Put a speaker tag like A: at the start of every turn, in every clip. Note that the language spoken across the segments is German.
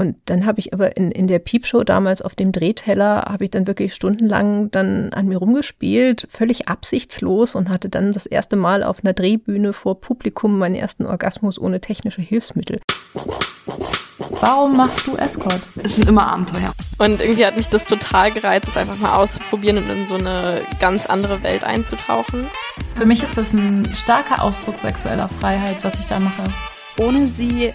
A: Und dann habe ich aber in, in der Piepshow damals auf dem Drehteller, habe ich dann wirklich stundenlang dann an mir rumgespielt, völlig absichtslos und hatte dann das erste Mal auf einer Drehbühne vor Publikum meinen ersten Orgasmus ohne technische Hilfsmittel.
B: Warum machst du Escort?
C: Es sind immer Abenteuer.
D: Und irgendwie hat mich das total gereizt, es einfach mal auszuprobieren und in so eine ganz andere Welt einzutauchen.
B: Für mich ist das ein starker Ausdruck sexueller Freiheit, was ich da mache.
E: Ohne sie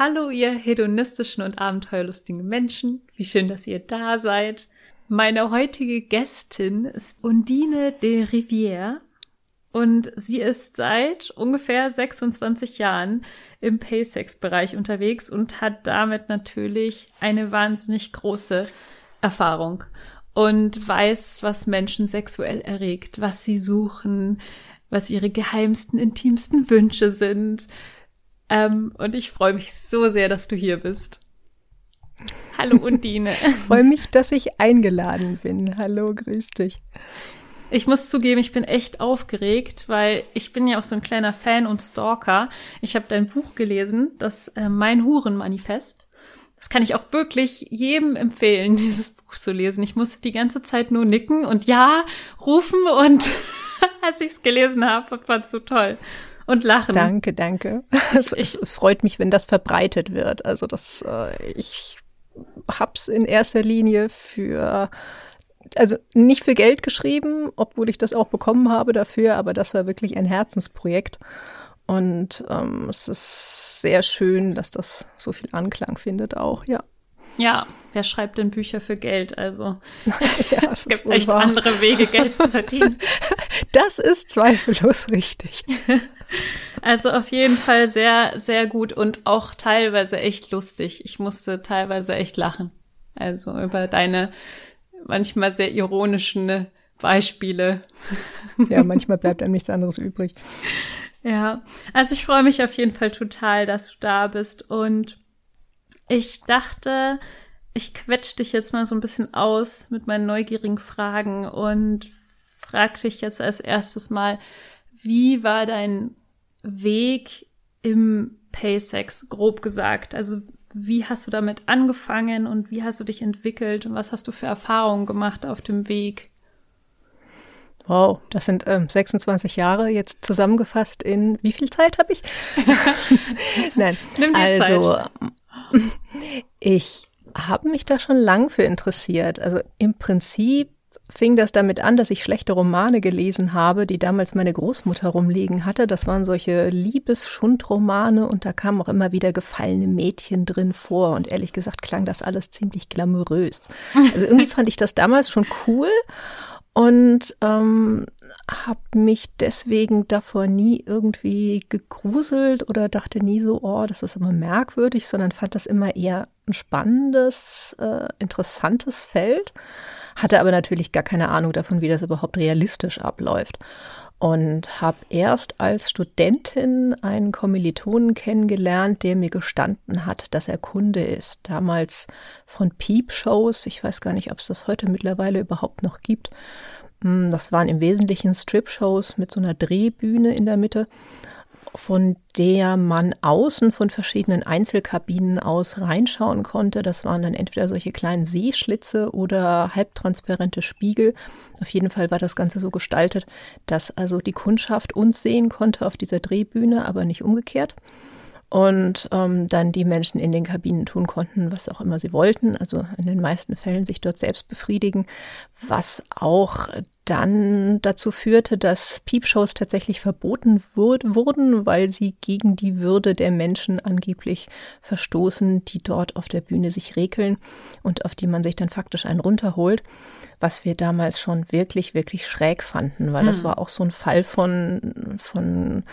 B: Hallo, ihr hedonistischen und abenteuerlustigen Menschen. Wie schön, dass ihr da seid. Meine heutige Gästin ist Undine de Rivière und sie ist seit ungefähr 26 Jahren im Paysex-Bereich unterwegs und hat damit natürlich eine wahnsinnig große Erfahrung und weiß, was Menschen sexuell erregt, was sie suchen, was ihre geheimsten, intimsten Wünsche sind, ähm, und ich freue mich so sehr, dass du hier bist. Hallo Undine.
A: Ich freue mich, dass ich eingeladen bin. Hallo, grüß dich.
B: Ich muss zugeben, ich bin echt aufgeregt, weil ich bin ja auch so ein kleiner Fan und Stalker. Ich habe dein Buch gelesen, das äh, Mein Hurenmanifest. Das kann ich auch wirklich jedem empfehlen, dieses Buch zu lesen. Ich musste die ganze Zeit nur nicken und ja rufen und als ich es gelesen habe, fand es so toll und lachen.
A: Danke, danke. Es, es, es, freut mich, wenn das verbreitet wird. Also das, äh, ich hab's in erster Linie für also nicht für Geld geschrieben, obwohl ich das auch bekommen habe dafür, aber das war wirklich ein Herzensprojekt. Und ähm, es ist sehr schön, dass das so viel Anklang findet auch, ja.
B: Ja, wer schreibt denn Bücher für Geld? Also ja, es gibt echt wahr. andere Wege, Geld zu verdienen.
A: Das ist zweifellos richtig.
B: Also auf jeden Fall sehr, sehr gut und auch teilweise echt lustig. Ich musste teilweise echt lachen. Also über deine manchmal sehr ironischen Beispiele.
A: Ja, manchmal bleibt einem nichts anderes übrig.
B: Ja, also ich freue mich auf jeden Fall total, dass du da bist und ich dachte, ich quetsch dich jetzt mal so ein bisschen aus mit meinen neugierigen Fragen und frag dich jetzt als erstes mal, wie war dein Weg im Paysex, grob gesagt? Also wie hast du damit angefangen und wie hast du dich entwickelt und was hast du für Erfahrungen gemacht auf dem Weg?
A: Wow, das sind ähm, 26 Jahre jetzt zusammengefasst in wie viel Zeit habe ich? Nein,
B: Nimm dir
A: also
B: Zeit.
A: Ich habe mich da schon lang für interessiert. Also im Prinzip fing das damit an, dass ich schlechte Romane gelesen habe, die damals meine Großmutter rumliegen hatte. Das waren solche Liebesschundromane und da kamen auch immer wieder gefallene Mädchen drin vor. Und ehrlich gesagt klang das alles ziemlich glamourös. Also irgendwie fand ich das damals schon cool und ähm, habe mich deswegen davor nie irgendwie gegruselt oder dachte nie so, oh, das ist immer merkwürdig, sondern fand das immer eher ein spannendes, äh, interessantes Feld, hatte aber natürlich gar keine Ahnung davon, wie das überhaupt realistisch abläuft und habe erst als Studentin einen Kommilitonen kennengelernt, der mir gestanden hat, dass er Kunde ist. Damals von Peep-Shows. Ich weiß gar nicht, ob es das heute mittlerweile überhaupt noch gibt. Hm, das waren im Wesentlichen Strip-Shows mit so einer Drehbühne in der Mitte von der man außen von verschiedenen Einzelkabinen aus reinschauen konnte. Das waren dann entweder solche kleinen Seeschlitze oder halbtransparente Spiegel. Auf jeden Fall war das Ganze so gestaltet, dass also die Kundschaft uns sehen konnte auf dieser Drehbühne, aber nicht umgekehrt und ähm, dann die Menschen in den Kabinen tun konnten, was auch immer sie wollten, also in den meisten Fällen sich dort selbst befriedigen, was auch dann dazu führte, dass Piepshows tatsächlich verboten wurden, weil sie gegen die Würde der Menschen angeblich verstoßen, die dort auf der Bühne sich regeln und auf die man sich dann faktisch einen runterholt, was wir damals schon wirklich, wirklich schräg fanden, weil mhm. das war auch so ein Fall von, von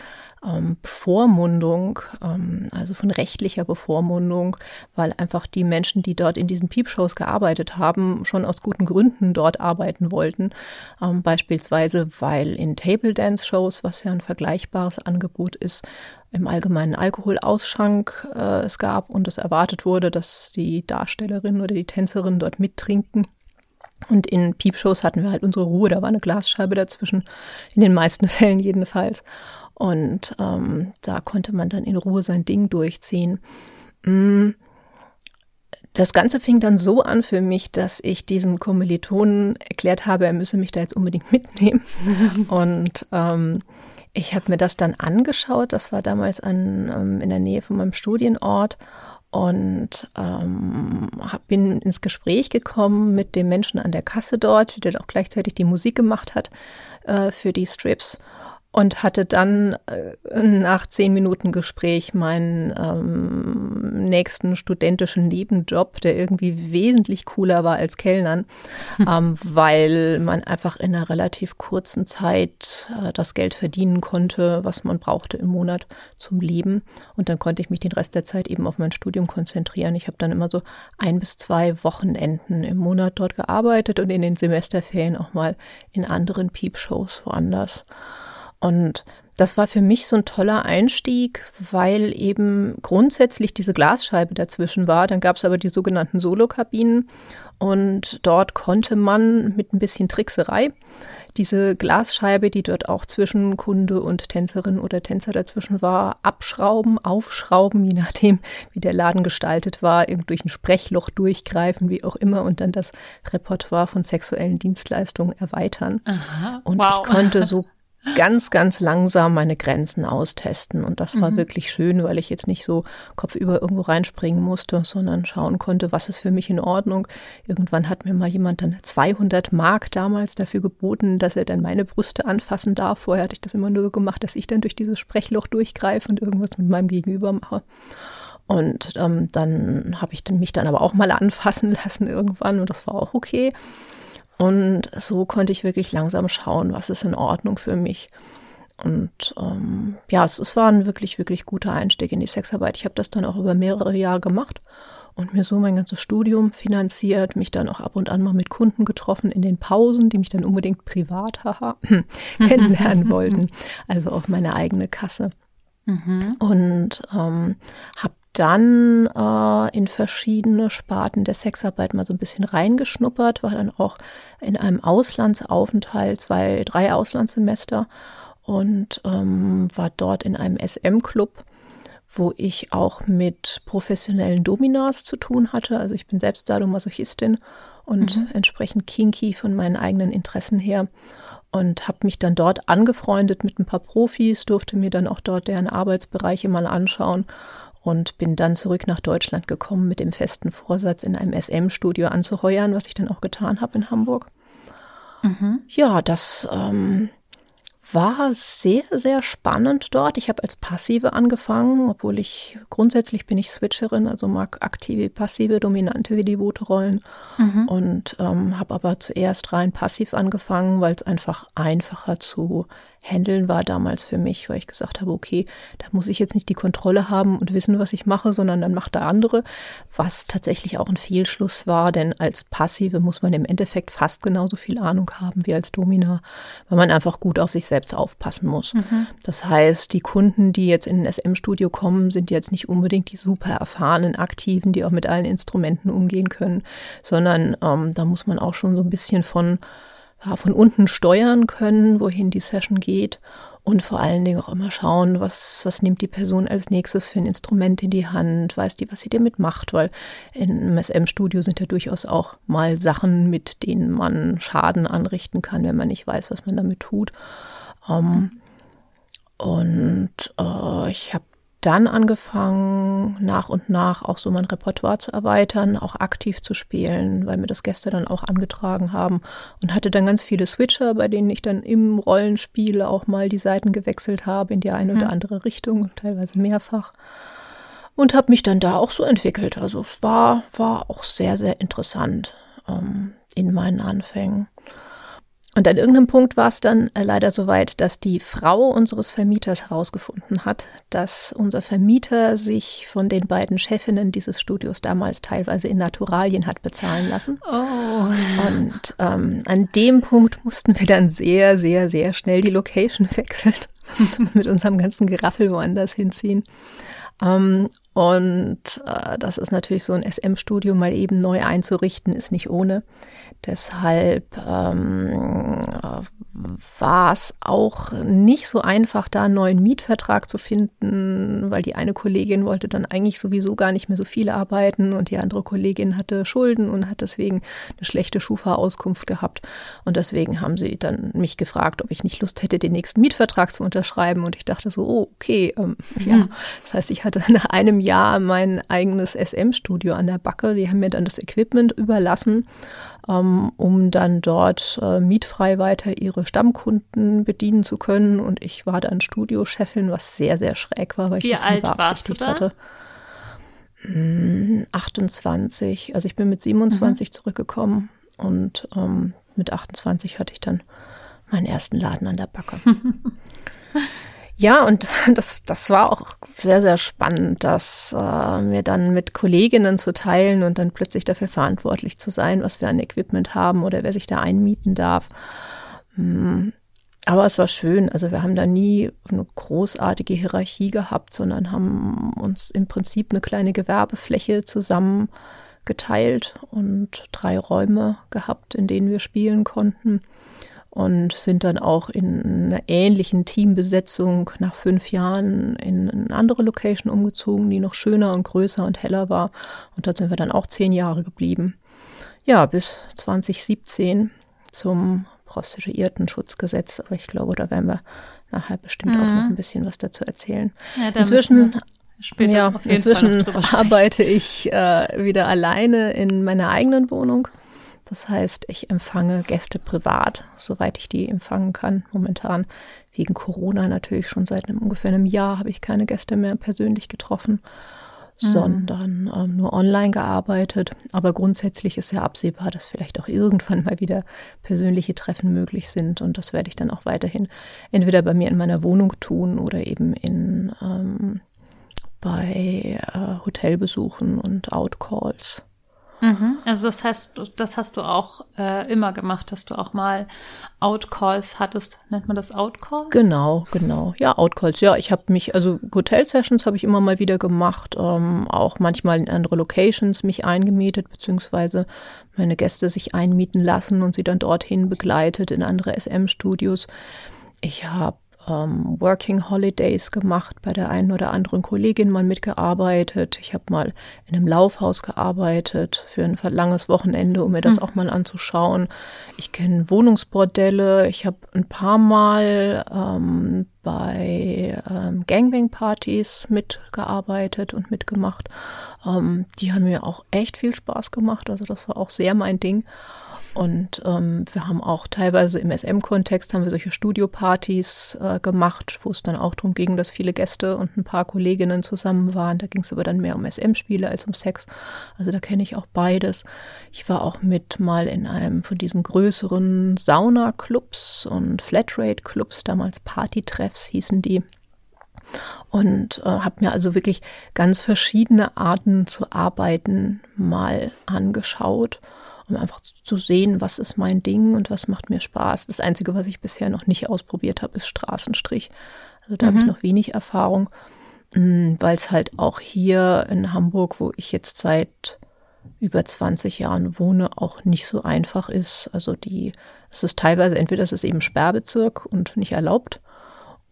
A: ähm, Bevormundung, ähm, also von rechtlicher Bevormundung, weil einfach die Menschen, die dort in diesen Piepshows gearbeitet haben, schon aus guten Gründen dort arbeiten wollten. Ähm, beispielsweise, weil in Table Dance Shows, was ja ein vergleichbares Angebot ist, im allgemeinen Alkoholausschank äh, es gab und es erwartet wurde, dass die Darstellerin oder die Tänzerin dort mittrinken. Und in Piepshows hatten wir halt unsere Ruhe, da war eine Glasscheibe dazwischen, in den meisten Fällen jedenfalls. Und ähm, da konnte man dann in Ruhe sein Ding durchziehen. Mm. Das Ganze fing dann so an für mich, dass ich diesen Kommilitonen erklärt habe, er müsse mich da jetzt unbedingt mitnehmen. Und ähm, ich habe mir das dann angeschaut. Das war damals an, ähm, in der Nähe von meinem Studienort und ähm, bin ins Gespräch gekommen mit dem Menschen an der Kasse dort, der auch gleichzeitig die Musik gemacht hat äh, für die Strips und hatte dann äh, nach zehn Minuten Gespräch meinen ähm, nächsten studentischen Nebenjob, der irgendwie wesentlich cooler war als Kellnern, hm. ähm, weil man einfach in einer relativ kurzen Zeit äh, das Geld verdienen konnte, was man brauchte im Monat zum Leben. Und dann konnte ich mich den Rest der Zeit eben auf mein Studium konzentrieren. Ich habe dann immer so ein bis zwei Wochenenden im Monat dort gearbeitet und in den Semesterferien auch mal in anderen Peepshows woanders. Und das war für mich so ein toller Einstieg, weil eben grundsätzlich diese Glasscheibe dazwischen war. Dann gab es aber die sogenannten Solokabinen und dort konnte man mit ein bisschen Trickserei diese Glasscheibe, die dort auch zwischen Kunde und Tänzerin oder Tänzer dazwischen war, abschrauben, aufschrauben, je nachdem, wie der Laden gestaltet war, irgendwie durch ein Sprechloch durchgreifen, wie auch immer, und dann das Repertoire von sexuellen Dienstleistungen erweitern. Aha, und wow. ich konnte so ganz, ganz langsam meine Grenzen austesten. Und das war mhm. wirklich schön, weil ich jetzt nicht so kopfüber irgendwo reinspringen musste, sondern schauen konnte, was ist für mich in Ordnung. Irgendwann hat mir mal jemand dann 200 Mark damals dafür geboten, dass er dann meine Brüste anfassen darf. Vorher hatte ich das immer nur so gemacht, dass ich dann durch dieses Sprechloch durchgreife und irgendwas mit meinem Gegenüber mache. Und ähm, dann habe ich mich dann aber auch mal anfassen lassen irgendwann und das war auch okay. Und so konnte ich wirklich langsam schauen, was ist in Ordnung für mich. Und ähm, ja, es, es war ein wirklich, wirklich guter Einstieg in die Sexarbeit. Ich habe das dann auch über mehrere Jahre gemacht und mir so mein ganzes Studium finanziert, mich dann auch ab und an mal mit Kunden getroffen in den Pausen, die mich dann unbedingt privat haha, kennenlernen wollten, also auf meine eigene Kasse. Mhm. Und ähm, habe dann äh, in verschiedene Sparten der Sexarbeit mal so ein bisschen reingeschnuppert, war dann auch in einem Auslandsaufenthalt, zwei, drei Auslandssemester und ähm, war dort in einem SM-Club, wo ich auch mit professionellen Dominas zu tun hatte. Also ich bin selbst Sadomasochistin und mhm. entsprechend kinky von meinen eigenen Interessen her und habe mich dann dort angefreundet mit ein paar Profis, durfte mir dann auch dort deren Arbeitsbereiche mal anschauen und bin dann zurück nach Deutschland gekommen mit dem festen Vorsatz, in einem SM-Studio anzuheuern, was ich dann auch getan habe in Hamburg. Mhm. Ja, das ähm, war sehr, sehr spannend dort. Ich habe als Passive angefangen, obwohl ich grundsätzlich bin ich Switcherin, also mag aktive, passive, dominante wie devote Rollen mhm. und ähm, habe aber zuerst rein passiv angefangen, weil es einfach einfacher zu Handeln war damals für mich, weil ich gesagt habe, okay, da muss ich jetzt nicht die Kontrolle haben und wissen, was ich mache, sondern dann macht der andere, was tatsächlich auch ein Fehlschluss war, denn als Passive muss man im Endeffekt fast genauso viel Ahnung haben wie als Domina, weil man einfach gut auf sich selbst aufpassen muss. Mhm. Das heißt, die Kunden, die jetzt in ein SM-Studio kommen, sind jetzt nicht unbedingt die super erfahrenen Aktiven, die auch mit allen Instrumenten umgehen können, sondern ähm, da muss man auch schon so ein bisschen von ja, von unten steuern können, wohin die Session geht und vor allen Dingen auch immer schauen, was, was nimmt die Person als nächstes für ein Instrument in die Hand, weiß die, was sie damit macht, weil im SM-Studio sind ja durchaus auch mal Sachen, mit denen man Schaden anrichten kann, wenn man nicht weiß, was man damit tut. Ähm, und äh, ich habe dann angefangen, nach und nach auch so mein Repertoire zu erweitern, auch aktiv zu spielen, weil mir das Gäste dann auch angetragen haben und hatte dann ganz viele Switcher, bei denen ich dann im Rollenspiel auch mal die Seiten gewechselt habe in die eine mhm. oder andere Richtung, teilweise mehrfach. Und habe mich dann da auch so entwickelt. Also es war, war auch sehr, sehr interessant ähm, in meinen Anfängen. Und an irgendeinem Punkt war es dann äh, leider so weit, dass die Frau unseres Vermieters herausgefunden hat, dass unser Vermieter sich von den beiden Chefinnen dieses Studios damals teilweise in Naturalien hat bezahlen lassen.
B: Oh.
A: Und ähm, an dem Punkt mussten wir dann sehr, sehr, sehr schnell die Location wechseln und mit unserem ganzen Geraffel woanders hinziehen. Ähm, und äh, das ist natürlich so ein SM-Studio mal eben neu einzurichten, ist nicht ohne. Deshalb ähm, war es auch nicht so einfach, da einen neuen Mietvertrag zu finden, weil die eine Kollegin wollte dann eigentlich sowieso gar nicht mehr so viel arbeiten und die andere Kollegin hatte Schulden und hat deswegen eine schlechte Schufa-Auskunft gehabt. Und deswegen haben sie dann mich gefragt, ob ich nicht Lust hätte, den nächsten Mietvertrag zu unterschreiben. Und ich dachte so, oh, okay, ähm, mhm. ja. Das heißt, ich hatte nach einem Jahr mein eigenes SM-Studio an der Backe. Die haben mir dann das Equipment überlassen ähm, um dann dort äh, mietfrei weiter ihre Stammkunden bedienen zu können. Und ich war dann Studiochefin, was sehr, sehr schräg war, weil
B: Wie
A: ich das
B: alt
A: nie beabsichtigt hatte. 28, hm, also ich bin mit 27 mhm. zurückgekommen und ähm, mit 28 hatte ich dann meinen ersten Laden an der Backe. Ja, und das, das war auch sehr, sehr spannend, das äh, mir dann mit Kolleginnen zu teilen und dann plötzlich dafür verantwortlich zu sein, was wir an Equipment haben oder wer sich da einmieten darf. Hm. Aber es war schön. Also wir haben da nie eine großartige Hierarchie gehabt, sondern haben uns im Prinzip eine kleine Gewerbefläche zusammen geteilt und drei Räume gehabt, in denen wir spielen konnten und sind dann auch in einer ähnlichen Teambesetzung nach fünf Jahren in eine andere Location umgezogen, die noch schöner und größer und heller war. Und dort sind wir dann auch zehn Jahre geblieben. Ja, bis 2017 zum Prostituiertenschutzgesetz. Aber ich glaube, da werden wir nachher bestimmt mhm. auch noch ein bisschen was dazu erzählen. Ja, inzwischen ja, inzwischen arbeite ich äh, wieder alleine in meiner eigenen Wohnung. Das heißt, ich empfange Gäste privat, soweit ich die empfangen kann. Momentan wegen Corona natürlich schon seit einem, ungefähr einem Jahr habe ich keine Gäste mehr persönlich getroffen, mhm. sondern ähm, nur online gearbeitet. Aber grundsätzlich ist ja absehbar, dass vielleicht auch irgendwann mal wieder persönliche Treffen möglich sind. Und das werde ich dann auch weiterhin entweder bei mir in meiner Wohnung tun oder eben in ähm, bei äh, Hotelbesuchen und Outcalls.
B: Mhm. Also das heißt, das hast du auch äh, immer gemacht, dass du auch mal Outcalls hattest. Nennt man das Outcalls?
A: Genau, genau. Ja, Outcalls. Ja, ich habe mich, also Hotel-Sessions habe ich immer mal wieder gemacht, ähm, auch manchmal in andere Locations mich eingemietet, beziehungsweise meine Gäste sich einmieten lassen und sie dann dorthin begleitet in andere SM-Studios. Ich habe ähm, Working Holidays gemacht, bei der einen oder anderen Kollegin mal mitgearbeitet. Ich habe mal in einem Laufhaus gearbeitet für ein langes Wochenende, um mir das mhm. auch mal anzuschauen. Ich kenne Wohnungsbordelle. Ich habe ein paar Mal ähm, bei ähm, Gangbang-Partys mitgearbeitet und mitgemacht. Ähm, die haben mir auch echt viel Spaß gemacht. Also das war auch sehr mein Ding. Und ähm, wir haben auch teilweise im SM-Kontext haben wir solche Studiopartys äh, gemacht, wo es dann auch darum ging, dass viele Gäste und ein paar Kolleginnen zusammen waren. Da ging es aber dann mehr um SM-Spiele als um Sex. Also da kenne ich auch beides. Ich war auch mit mal in einem von diesen größeren Sauna-Clubs und Flatrate-Clubs, damals Partytreffs hießen die und äh, habe mir also wirklich ganz verschiedene Arten zu arbeiten mal angeschaut um einfach zu sehen, was ist mein Ding und was macht mir Spaß. Das Einzige, was ich bisher noch nicht ausprobiert habe, ist Straßenstrich. Also da mhm. habe ich noch wenig Erfahrung, mm, weil es halt auch hier in Hamburg, wo ich jetzt seit über 20 Jahren wohne, auch nicht so einfach ist. Also die, es ist teilweise, entweder es ist eben Sperrbezirk und nicht erlaubt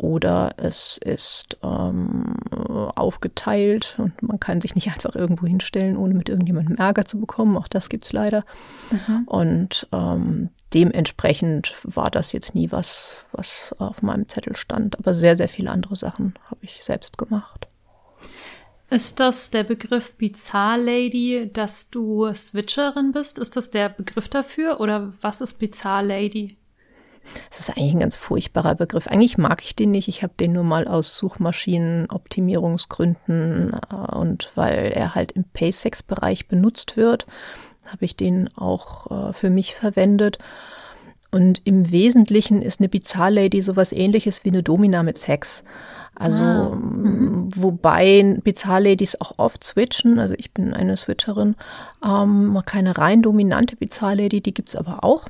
A: oder es ist ähm, aufgeteilt und man kann sich nicht einfach irgendwo hinstellen, ohne mit irgendjemandem Ärger zu bekommen. Auch das gibt es leider. Mhm. Und ähm, dementsprechend war das jetzt nie was, was auf meinem Zettel stand. Aber sehr, sehr viele andere Sachen habe ich selbst gemacht.
B: Ist das der Begriff Bizarre Lady, dass du Switcherin bist? Ist das der Begriff dafür? Oder was ist Bizarre Lady?
A: Das ist eigentlich ein ganz furchtbarer Begriff. Eigentlich mag ich den nicht. Ich habe den nur mal aus Suchmaschinenoptimierungsgründen äh, und weil er halt im Paysex-Bereich benutzt wird, habe ich den auch äh, für mich verwendet. Und im Wesentlichen ist eine Bizarre-Lady sowas ähnliches wie eine Domina mit Sex. Also,
B: Ah, mhm.
A: wobei Bizarre-Ladies auch oft switchen. Also ich bin eine Switcherin. Ähm, keine rein dominante Bizarre-Lady, die gibt's aber auch.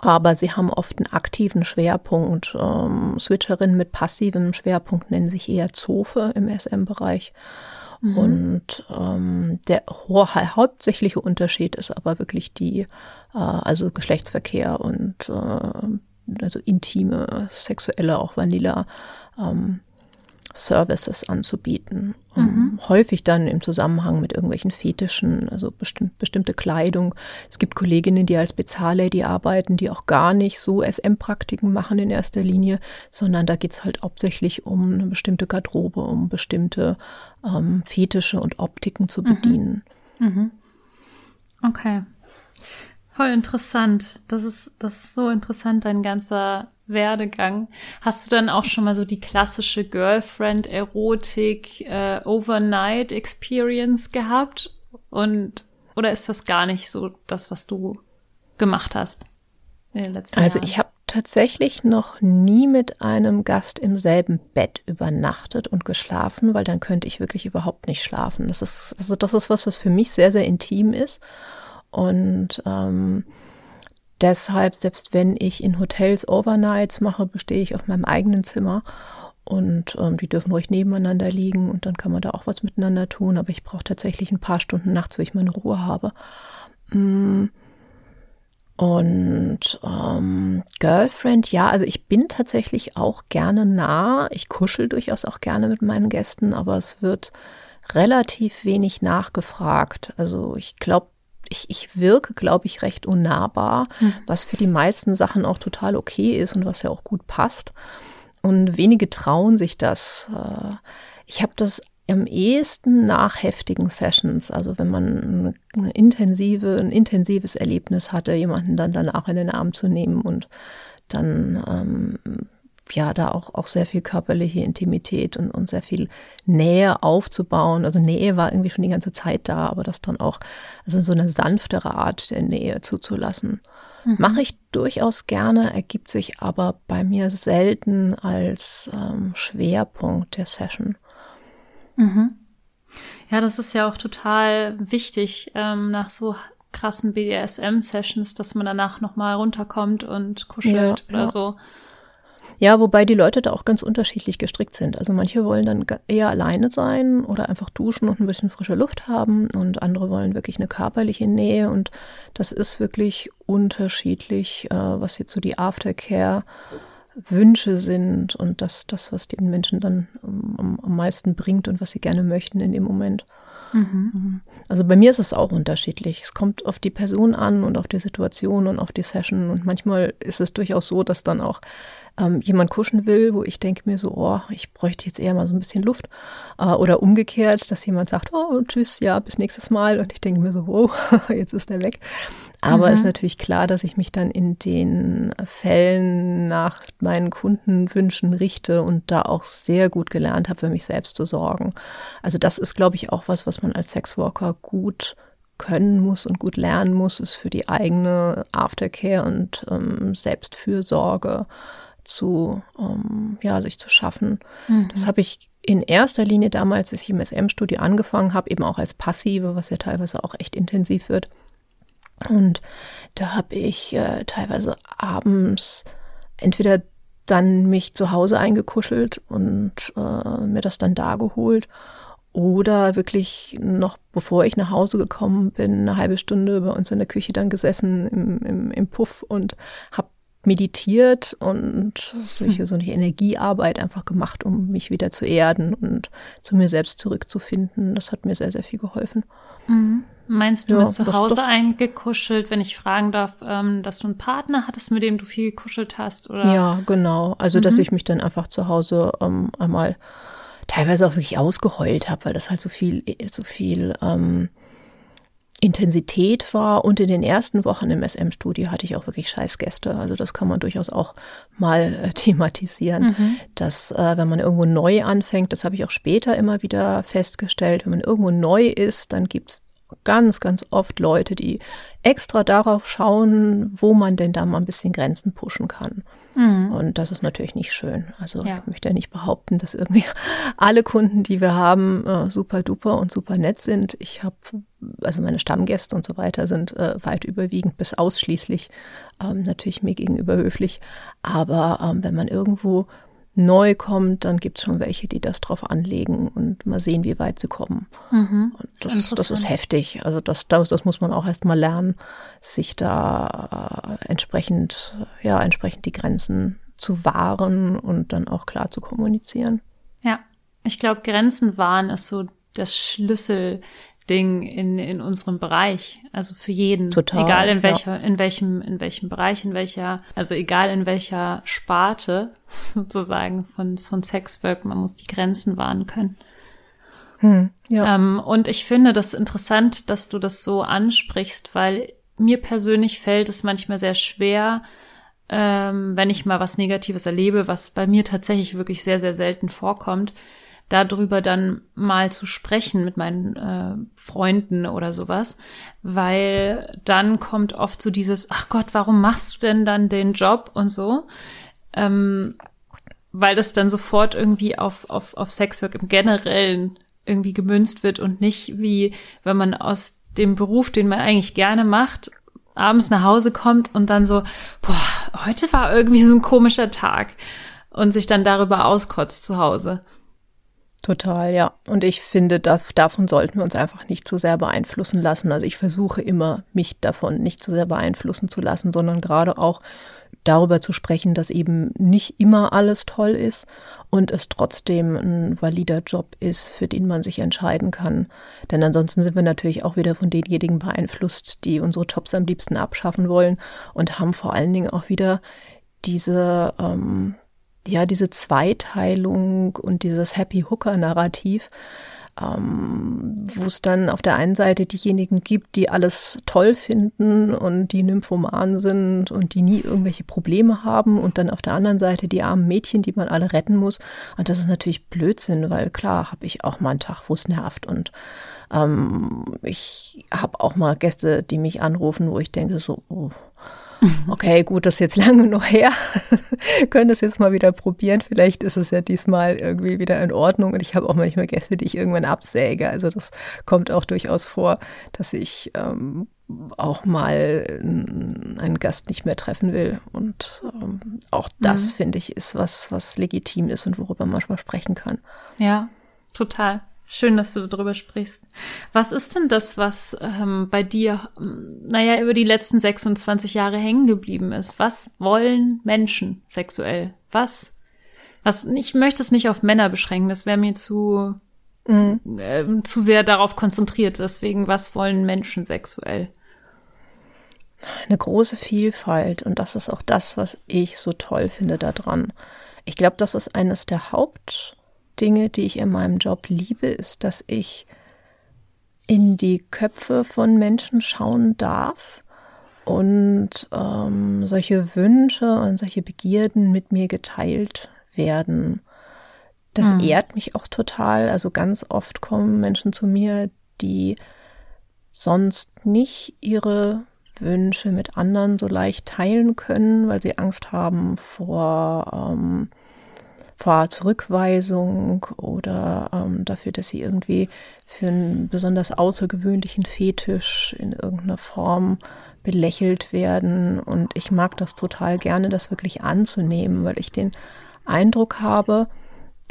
A: Aber sie haben oft einen aktiven Schwerpunkt. Ähm, Switcherinnen mit passivem Schwerpunkt nennen sich eher Zofe im SM-Bereich. Und ähm, der hauptsächliche Unterschied ist aber wirklich die, äh, also Geschlechtsverkehr und äh, also intime, sexuelle, auch Vanilla ähm, Services anzubieten. Ähm, häufig dann im Zusammenhang mit irgendwelchen Fetischen, also bestimmt, bestimmte Kleidung. Es gibt Kolleginnen, die als Bezahllady arbeiten, die auch gar nicht so SM-Praktiken machen in erster Linie, sondern da geht's halt hauptsächlich um eine bestimmte Garderobe, um bestimmte ähm, Fetische und Optiken zu bedienen.
B: Okay. Voll interessant. Das ist, das ist so interessant, dein ganzer Werdegang. Hast du dann auch schon mal so die klassische Girlfriend-Erotik, äh, Overnight-Experience gehabt? Und, oder ist das gar nicht so das, was du gemacht hast in den letzten
A: Also
B: Jahren?
A: ich habe tatsächlich noch nie mit einem Gast im selben Bett übernachtet und geschlafen, weil dann könnte ich wirklich überhaupt nicht schlafen. Das ist, also das ist was, was für mich sehr, sehr intim ist. Und ähm, deshalb, selbst wenn ich in Hotels Overnights mache, bestehe ich auf meinem eigenen Zimmer. Und ähm, die dürfen ruhig nebeneinander liegen und dann kann man da auch was miteinander tun. Aber ich brauche tatsächlich ein paar Stunden nachts, wo ich meine Ruhe habe. Mm. Und ähm, Girlfriend, ja, also ich bin tatsächlich auch gerne nah. Ich kuschel durchaus auch gerne mit meinen Gästen, aber es wird relativ wenig nachgefragt. Also ich glaube, ich, ich wirke, glaube ich, recht unnahbar, was für die meisten Sachen auch total okay ist und was ja auch gut passt. Und wenige trauen sich das. Äh, Ich habe das am ehesten nach heftigen Sessions, also wenn man eine intensive, ein intensives Erlebnis hatte, jemanden dann danach in den Arm zu nehmen und dann ähm, ja da auch, auch sehr viel körperliche Intimität und, und sehr viel Nähe aufzubauen. Also Nähe war irgendwie schon die ganze Zeit da, aber das dann auch, also so eine sanftere Art der Nähe zuzulassen. Mache ich durchaus gerne, ergibt sich aber bei mir selten als ähm, Schwerpunkt der Session.
B: Ja, das ist ja auch total wichtig ähm, nach so krassen BDSM-Sessions, dass man danach nochmal runterkommt und kuschelt
A: Ja,
B: oder
A: ja.
B: so.
A: Ja, wobei die Leute da auch ganz unterschiedlich gestrickt sind. Also manche wollen dann eher alleine sein oder einfach duschen und ein bisschen frische Luft haben und andere wollen wirklich eine körperliche Nähe und das ist wirklich unterschiedlich, äh, was jetzt so die Aftercare Wünsche sind und das, das was den Menschen dann ähm, am, am meisten bringt und was sie gerne möchten in dem Moment. Mhm. Also bei mir ist es auch unterschiedlich. Es kommt auf die Person an und auf die Situation und auf die Session. Und manchmal ist es durchaus so, dass dann auch ähm, jemand kuschen will, wo ich denke mir so, oh, ich bräuchte jetzt eher mal so ein bisschen Luft. Äh, oder umgekehrt, dass jemand sagt, oh, tschüss, ja, bis nächstes Mal. Und ich denke mir so, wow, jetzt ist er weg. Aber ist natürlich klar, dass ich mich dann in den Fällen nach meinen Kundenwünschen richte und da auch sehr gut gelernt habe, für mich selbst zu sorgen. Also das ist, glaube ich, auch was, was man als Sexworker gut können muss und gut lernen muss, ist für die eigene Aftercare und ähm, Selbstfürsorge zu, ähm, ja, sich zu schaffen. Das habe ich in erster Linie damals, als ich im SM-Studio angefangen habe, eben auch als Passive, was ja teilweise auch echt intensiv wird. Und da habe ich äh, teilweise abends entweder dann mich zu Hause eingekuschelt und äh, mir das dann da geholt oder wirklich noch bevor ich nach Hause gekommen bin, eine halbe Stunde bei uns in der Küche dann gesessen im, im, im Puff und habe meditiert und solche, so eine Energiearbeit einfach gemacht, um mich wieder zu erden und zu mir selbst zurückzufinden. Das hat mir sehr, sehr viel geholfen.
B: Meinst du
A: Ja,
B: mit zu Hause eingekuschelt, wenn ich fragen darf, ähm, dass du einen Partner hattest, mit dem du viel gekuschelt hast? Oder?
A: Ja, genau. Also, dass ich mich dann einfach zu Hause ähm, einmal teilweise auch wirklich ausgeheult habe, weil das halt so viel, so viel ähm, Intensität war. Und in den ersten Wochen im SM-Studio hatte ich auch wirklich Scheißgäste. Also das kann man durchaus auch mal äh, thematisieren, dass äh, wenn man irgendwo neu anfängt, das habe ich auch später immer wieder festgestellt, wenn man irgendwo neu ist, dann gibt's ganz, ganz oft Leute, die extra darauf schauen, wo man denn da mal ein bisschen Grenzen pushen kann. Mhm. Und das ist natürlich nicht schön. Also ja. ich möchte ja nicht behaupten, dass irgendwie alle Kunden, die wir haben, äh, super duper und super nett sind. Ich habe, also meine Stammgäste und so weiter sind äh, weit überwiegend bis ausschließlich ähm, natürlich mir gegenüber höflich. Aber ähm, wenn man irgendwo neu kommt, dann gibt es schon welche, die das drauf anlegen und mal sehen, wie weit sie kommen. Mhm, das, das, ist heftig. Also das, das, das muss man auch erst mal lernen, sich da äh, entsprechend, ja, entsprechend die Grenzen zu wahren und dann auch klar zu kommunizieren.
B: Ja, ich glaube, Grenzen wahren ist so das Schlüssel Ding in, in unserem Bereich. Also für jeden. Total. Egal in welcher, ja. in welchem, in welchem Bereich, in welcher, also egal in welcher Sparte sozusagen von, von Sexwork, man muss die Grenzen wahren können. Hm, ja. Ähm, und ich finde das interessant, dass du das so ansprichst, weil mir persönlich fällt es manchmal sehr schwer, ähm, wenn ich mal was Negatives erlebe, was bei mir tatsächlich wirklich sehr, sehr selten vorkommt, darüber dann mal zu sprechen mit meinen äh, Freunden oder sowas, weil dann kommt oft so dieses, ach Gott, warum machst du denn dann den Job und so, ähm, weil das dann sofort irgendwie auf, auf, auf Sexwork im Generellen irgendwie gemünzt wird und nicht wie, wenn man aus dem Beruf, den man eigentlich gerne macht, abends nach Hause kommt und dann so, boah, heute war irgendwie so ein komischer Tag und sich dann darüber auskotzt zu Hause.
A: Total, ja. Und ich finde, das, davon sollten wir uns einfach nicht zu sehr beeinflussen lassen. Also ich versuche immer, mich davon nicht zu sehr beeinflussen zu lassen, sondern gerade auch darüber zu sprechen, dass eben nicht immer alles toll ist und es trotzdem ein valider Job ist, für den man sich entscheiden kann. Denn ansonsten sind wir natürlich auch wieder von denjenigen beeinflusst, die unsere Jobs am liebsten abschaffen wollen und haben vor allen Dingen auch wieder diese ähm, ja, diese Zweiteilung und dieses Happy Hooker-Narrativ, ähm, wo es dann auf der einen Seite diejenigen gibt, die alles toll finden und die Nymphoman sind und die nie irgendwelche Probleme haben und dann auf der anderen Seite die armen Mädchen, die man alle retten muss. Und das ist natürlich Blödsinn, weil klar habe ich auch mal einen Tag, wo es nervt und ähm, ich habe auch mal Gäste, die mich anrufen, wo ich denke so, oh, okay, gut, das ist jetzt lange noch her, können das jetzt mal wieder probieren. Vielleicht ist es ja diesmal irgendwie wieder in Ordnung. Und ich habe auch manchmal Gäste, die ich irgendwann absäge. Also das kommt auch durchaus vor, dass ich ähm, auch mal einen Gast nicht mehr treffen will. Und ähm, auch das, mhm. finde ich, ist was, was legitim ist und worüber man manchmal sprechen kann.
B: Ja, total. Schön, dass du darüber sprichst. Was ist denn das, was ähm, bei dir, ähm, naja, über die letzten 26 Jahre hängen geblieben ist? Was wollen Menschen sexuell? Was? Was? Ich möchte es nicht auf Männer beschränken. Das wäre mir zu mhm. äh, zu sehr darauf konzentriert. Deswegen, was wollen Menschen sexuell?
A: Eine große Vielfalt und das ist auch das, was ich so toll finde daran. Ich glaube, das ist eines der Haupt Dinge, die ich in meinem Job liebe, ist, dass ich in die Köpfe von Menschen schauen darf und ähm, solche Wünsche und solche Begierden mit mir geteilt werden. Das hm. ehrt mich auch total. Also ganz oft kommen Menschen zu mir, die sonst nicht ihre Wünsche mit anderen so leicht teilen können, weil sie Angst haben vor ähm, vor Zurückweisung oder ähm, dafür, dass sie irgendwie für einen besonders außergewöhnlichen Fetisch in irgendeiner Form belächelt werden. Und ich mag das total gerne, das wirklich anzunehmen, weil ich den Eindruck habe,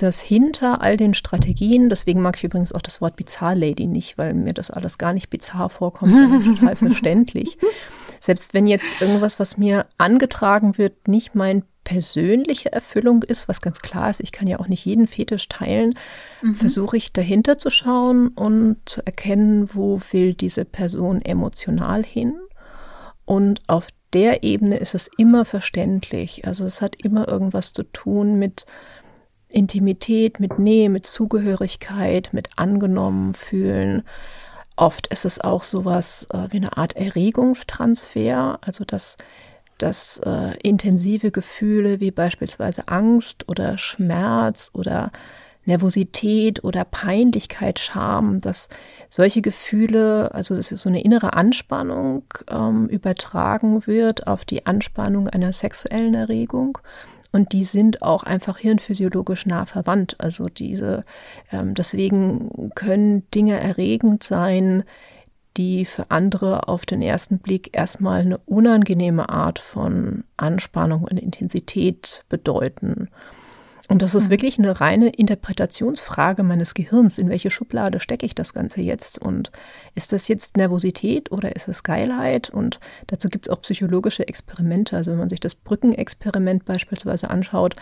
A: dass hinter all den Strategien, deswegen mag ich übrigens auch das Wort Bizarre Lady nicht, weil mir das alles gar nicht bizarr vorkommt, sondern total verständlich. Selbst wenn jetzt irgendwas, was mir angetragen wird, nicht mein persönliche Erfüllung ist, was ganz klar ist, ich kann ja auch nicht jeden Fetisch teilen, mhm. versuche ich dahinter zu schauen und zu erkennen, wo will diese Person emotional hin. Und auf der Ebene ist es immer verständlich. Also es hat immer irgendwas zu tun mit Intimität, mit Nähe, mit Zugehörigkeit, mit angenommen fühlen. Oft ist es auch sowas äh, wie eine Art Erregungstransfer, also dass dass äh, intensive Gefühle wie beispielsweise Angst oder Schmerz oder Nervosität oder Peinlichkeit, Scham, dass solche Gefühle, also so eine innere Anspannung ähm, übertragen wird auf die Anspannung einer sexuellen Erregung. Und die sind auch einfach hirnphysiologisch nah verwandt. Also diese, ähm, deswegen können Dinge erregend sein, die für andere auf den ersten Blick erstmal eine unangenehme Art von Anspannung und Intensität bedeuten. Und das ist mhm. wirklich eine reine Interpretationsfrage meines Gehirns. In welche Schublade stecke ich das Ganze jetzt? Und ist das jetzt Nervosität oder ist es Geilheit? Und dazu gibt es auch psychologische Experimente. Also wenn man sich das Brückenexperiment beispielsweise anschaut,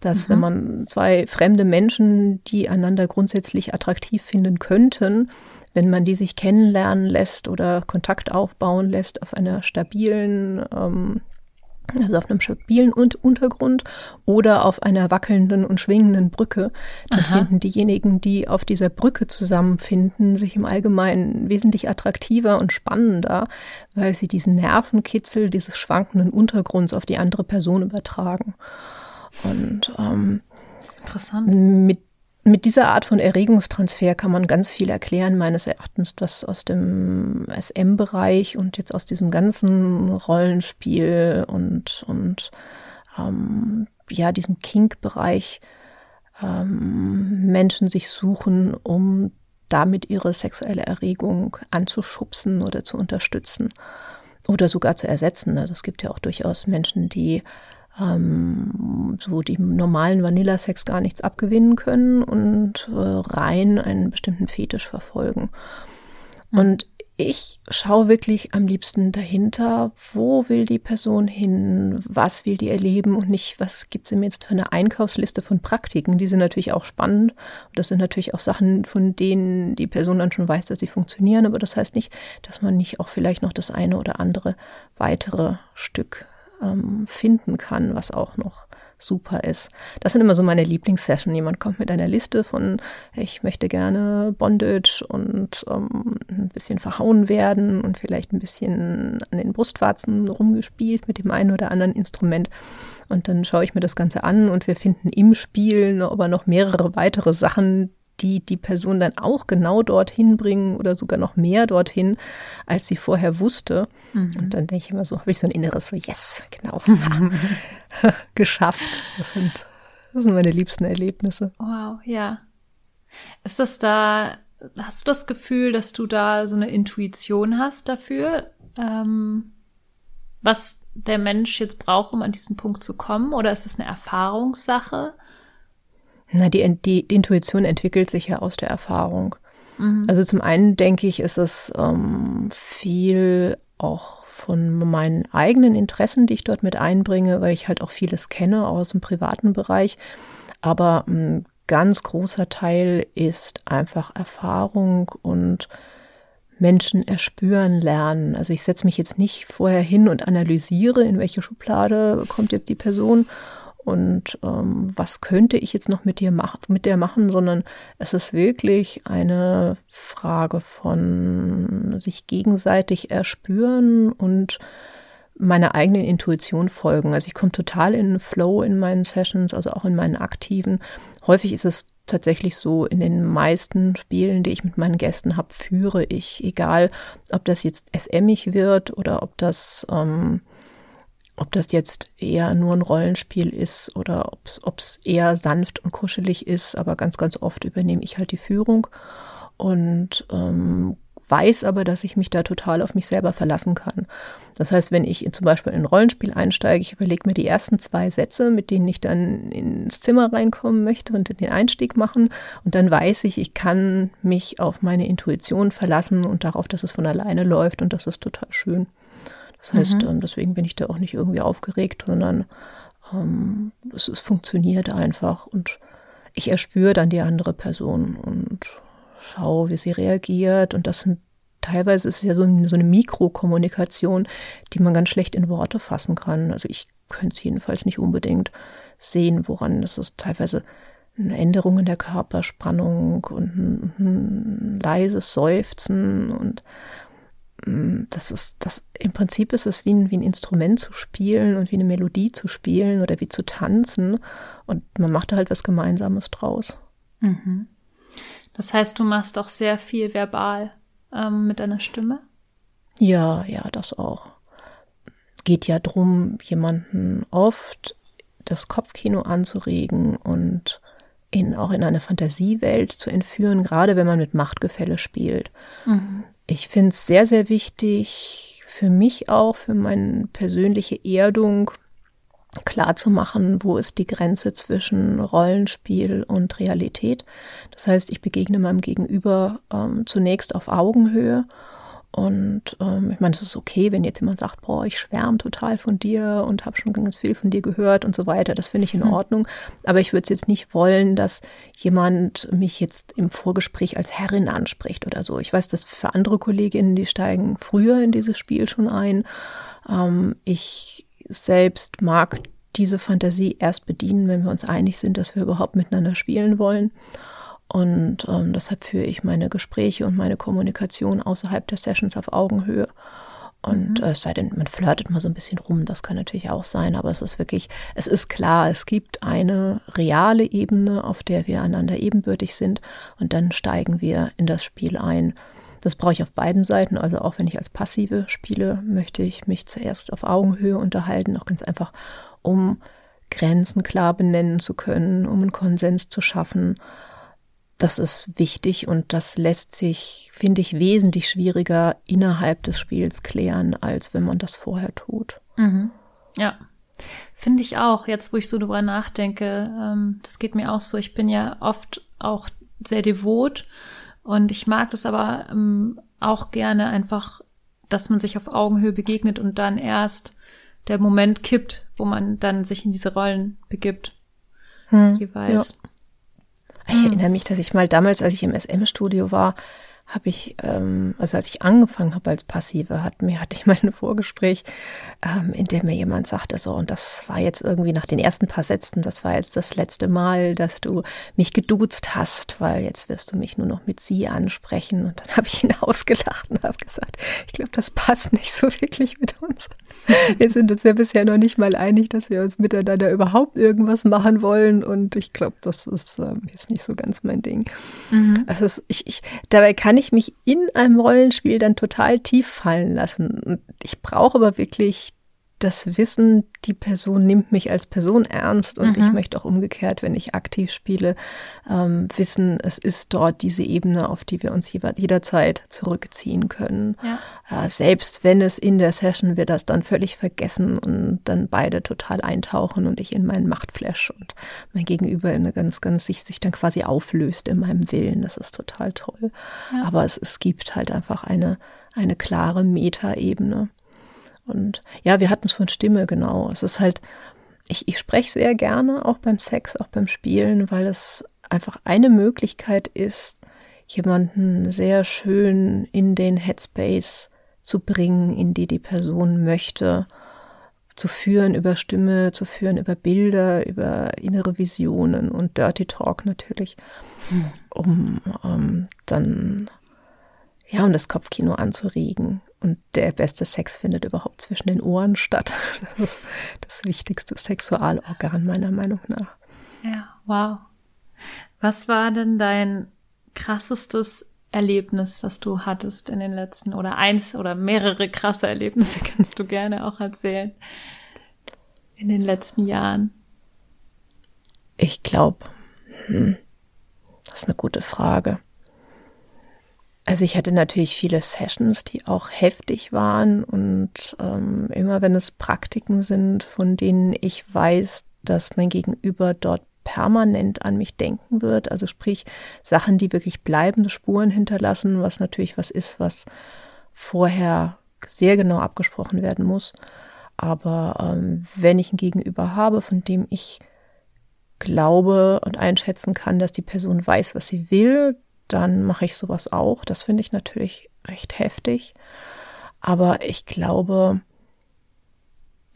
A: dass mhm. wenn man zwei fremde Menschen, die einander grundsätzlich attraktiv finden könnten, wenn man die sich kennenlernen lässt oder Kontakt aufbauen lässt auf einer stabilen ähm, also auf einem stabilen Untergrund oder auf einer wackelnden und schwingenden Brücke, dann Aha. finden diejenigen, die auf dieser Brücke zusammenfinden, sich im Allgemeinen wesentlich attraktiver und spannender, weil sie diesen Nervenkitzel dieses schwankenden Untergrunds auf die andere Person übertragen. Und ähm, Interessant. Mit mit dieser Art von Erregungstransfer kann man ganz viel erklären, meines Erachtens, das aus dem SM-Bereich und jetzt aus diesem ganzen Rollenspiel und, und ähm, ja, diesem Kink-Bereich ähm, Menschen sich suchen, um damit ihre sexuelle Erregung anzuschubsen oder zu unterstützen oder sogar zu ersetzen. Also es gibt ja auch durchaus Menschen, die ähm, so die normalen Vanilla-Sex gar nichts abgewinnen können und äh, rein einen bestimmten Fetisch verfolgen. Mhm. Und ich schaue wirklich am liebsten dahinter, wo will die Person hin, was will die erleben und nicht, was gibt sie mir jetzt für eine Einkaufsliste von Praktiken. Die sind natürlich auch spannend. Und das sind natürlich auch Sachen, von denen die Person dann schon weiß, dass sie funktionieren. Aber das heißt nicht, dass man nicht auch vielleicht noch das eine oder andere weitere Stück ähm, finden kann, was auch noch super ist. Das sind immer so meine Lieblingssessions. Jemand kommt mit einer Liste von, ich möchte gerne Bondage und ähm, ein bisschen verhauen werden und vielleicht ein bisschen an den Brustwarzen rumgespielt mit dem einen oder anderen Instrument. Und dann schaue ich mir das Ganze an und wir finden im Spiel aber noch mehrere weitere Sachen, die die Person dann auch genau dorthin bringen oder sogar noch mehr dorthin, als sie vorher wusste. Mhm. Und dann denke ich immer so, habe ich so ein inneres so, yes, genau, geschafft. Das sind, das sind meine liebsten Erlebnisse.
B: Wow, ja. Ist das da, hast du das Gefühl, dass du da so eine Intuition hast dafür, ähm, was der Mensch jetzt braucht, um an diesen Punkt zu kommen? Oder ist es eine Erfahrungssache?
A: Na, die, die, die Intuition entwickelt sich ja aus der Erfahrung. Mhm. Also zum einen denke ich, ist es ähm, viel auch von meinen eigenen Interessen, die ich dort mit einbringe, weil ich halt auch vieles kenne aus dem privaten Bereich. Aber ein ganz großer Teil ist einfach Erfahrung und Menschen erspüren lernen. Also ich setze mich jetzt nicht vorher hin und analysiere, in welche Schublade kommt jetzt die Person und ähm, was könnte ich jetzt noch mit dir machen, mit der machen, sondern es ist wirklich eine Frage von sich gegenseitig erspüren und meiner eigenen Intuition folgen. Also ich komme total in Flow in meinen Sessions, also auch in meinen aktiven. Häufig ist es tatsächlich so, in den meisten Spielen, die ich mit meinen Gästen habe, führe ich, egal ob das jetzt SMig wird oder ob das ähm, ob das jetzt eher nur ein Rollenspiel ist oder ob es eher sanft und kuschelig ist, aber ganz, ganz oft übernehme ich halt die Führung und ähm, weiß aber, dass ich mich da total auf mich selber verlassen kann. Das heißt, wenn ich zum Beispiel in ein Rollenspiel einsteige, ich überlege mir die ersten zwei Sätze, mit denen ich dann ins Zimmer reinkommen möchte und den Einstieg machen und dann weiß ich, ich kann mich auf meine Intuition verlassen und darauf, dass es von alleine läuft und das ist total schön. Das heißt, mhm. ähm, deswegen bin ich da auch nicht irgendwie aufgeregt, sondern ähm, es, es funktioniert einfach und ich erspüre dann die andere Person und schaue, wie sie reagiert. Und das sind teilweise ist ja so, so eine Mikrokommunikation, die man ganz schlecht in Worte fassen kann. Also ich könnte es jedenfalls nicht unbedingt sehen, woran das ist teilweise eine Änderung in der Körperspannung und ein, ein leises Seufzen und das ist, das, im Prinzip ist es wie ein, wie ein Instrument zu spielen und wie eine Melodie zu spielen oder wie zu tanzen. Und man macht da halt was Gemeinsames draus.
B: Mhm. Das heißt, du machst auch sehr viel verbal ähm, mit deiner Stimme?
A: Ja, ja, das auch. Geht ja drum, jemanden oft das Kopfkino anzuregen und ihn auch in eine Fantasiewelt zu entführen, gerade wenn man mit Machtgefälle spielt. Mhm. Ich finde es sehr, sehr wichtig, für mich auch, für meine persönliche Erdung, klar zu machen, wo ist die Grenze zwischen Rollenspiel und Realität. Das heißt, ich begegne meinem Gegenüber ähm, zunächst auf Augenhöhe und ähm, ich meine, es ist okay, wenn jetzt jemand sagt, boah, ich schwärme total von dir und habe schon ganz viel von dir gehört und so weiter. Das finde ich in hm. Ordnung. Aber ich würde es jetzt nicht wollen, dass jemand mich jetzt im Vorgespräch als Herrin anspricht oder so. Ich weiß, dass für andere Kolleginnen, die steigen früher in dieses Spiel schon ein. Ähm, ich selbst mag diese Fantasie erst bedienen, wenn wir uns einig sind, dass wir überhaupt miteinander spielen wollen. Und ähm, deshalb führe ich meine Gespräche und meine Kommunikation außerhalb der Sessions auf Augenhöhe. Und mhm. äh, es sei denn, man flirtet mal so ein bisschen rum, das kann natürlich auch sein, aber es ist wirklich, es ist klar, es gibt eine reale Ebene, auf der wir einander ebenbürtig sind und dann steigen wir in das Spiel ein. Das brauche ich auf beiden Seiten, also auch wenn ich als Passive spiele, möchte ich mich zuerst auf Augenhöhe unterhalten, auch ganz einfach, um Grenzen klar benennen zu können, um einen Konsens zu schaffen, das ist wichtig und das lässt sich, finde ich, wesentlich schwieriger innerhalb des Spiels klären, als wenn man das vorher tut.
B: Mhm. Ja, finde ich auch. Jetzt, wo ich so drüber nachdenke, ähm, das geht mir auch so. Ich bin ja oft auch sehr devot und ich mag das aber ähm, auch gerne einfach, dass man sich auf Augenhöhe begegnet und dann erst der Moment kippt, wo man dann sich in diese Rollen begibt. Hm, jeweils. Ja.
A: Ich hm. erinnere mich, dass ich mal damals, als ich im SM-Studio war, habe ich, ähm, also als ich angefangen habe als Passive, hat mir, hatte ich mal ein Vorgespräch, ähm, in dem mir jemand sagte, so, und das war jetzt irgendwie nach den ersten paar Sätzen, das war jetzt das letzte Mal, dass du mich geduzt hast, weil jetzt wirst du mich nur noch mit sie ansprechen. Und dann habe ich ihn ausgelacht und habe gesagt, ich glaube, das passt nicht so wirklich mit uns. Wir sind uns ja bisher noch nicht mal einig, dass wir uns miteinander überhaupt irgendwas machen wollen. Und ich glaube, das ist ähm, jetzt nicht so ganz mein Ding. Mhm. Also ich, ich, dabei kann ich mich in einem Rollenspiel dann total tief fallen lassen. Und ich brauche aber wirklich das Wissen, die Person nimmt mich als Person ernst und mhm. ich möchte auch umgekehrt, wenn ich aktiv spiele, ähm, wissen, es ist dort diese Ebene, auf die wir uns jederzeit zurückziehen können. Ja. Äh, selbst wenn es in der Session wir das dann völlig vergessen und dann beide total eintauchen und ich in meinen Machtflash und mein Gegenüber in eine ganz, ganz sich, sich dann quasi auflöst in meinem Willen. Das ist total toll. Ja. Aber es, es gibt halt einfach eine, eine klare Metaebene. Und ja, wir hatten es von Stimme, genau. Es ist halt, ich, ich spreche sehr gerne, auch beim Sex, auch beim Spielen, weil es einfach eine Möglichkeit ist, jemanden sehr schön in den Headspace zu bringen, in die die Person möchte, zu führen über Stimme, zu führen über Bilder, über innere Visionen und Dirty Talk natürlich, hm. um ähm, dann ja, um das Kopfkino anzuregen. Und der beste Sex findet überhaupt zwischen den Ohren statt. Das ist das wichtigste Sexualorgan meiner Meinung nach.
B: Ja, wow. Was war denn dein krassestes Erlebnis, was du hattest in den letzten oder eins oder mehrere krasse Erlebnisse kannst du gerne auch erzählen in den letzten Jahren?
A: Ich glaube, hm, das ist eine gute Frage. Also ich hatte natürlich viele Sessions, die auch heftig waren und ähm, immer wenn es Praktiken sind, von denen ich weiß, dass mein Gegenüber dort permanent an mich denken wird, also sprich Sachen, die wirklich bleibende Spuren hinterlassen, was natürlich was ist, was vorher sehr genau abgesprochen werden muss. Aber ähm, wenn ich ein Gegenüber habe, von dem ich glaube und einschätzen kann, dass die Person weiß, was sie will, dann mache ich sowas auch. Das finde ich natürlich recht heftig. Aber ich glaube.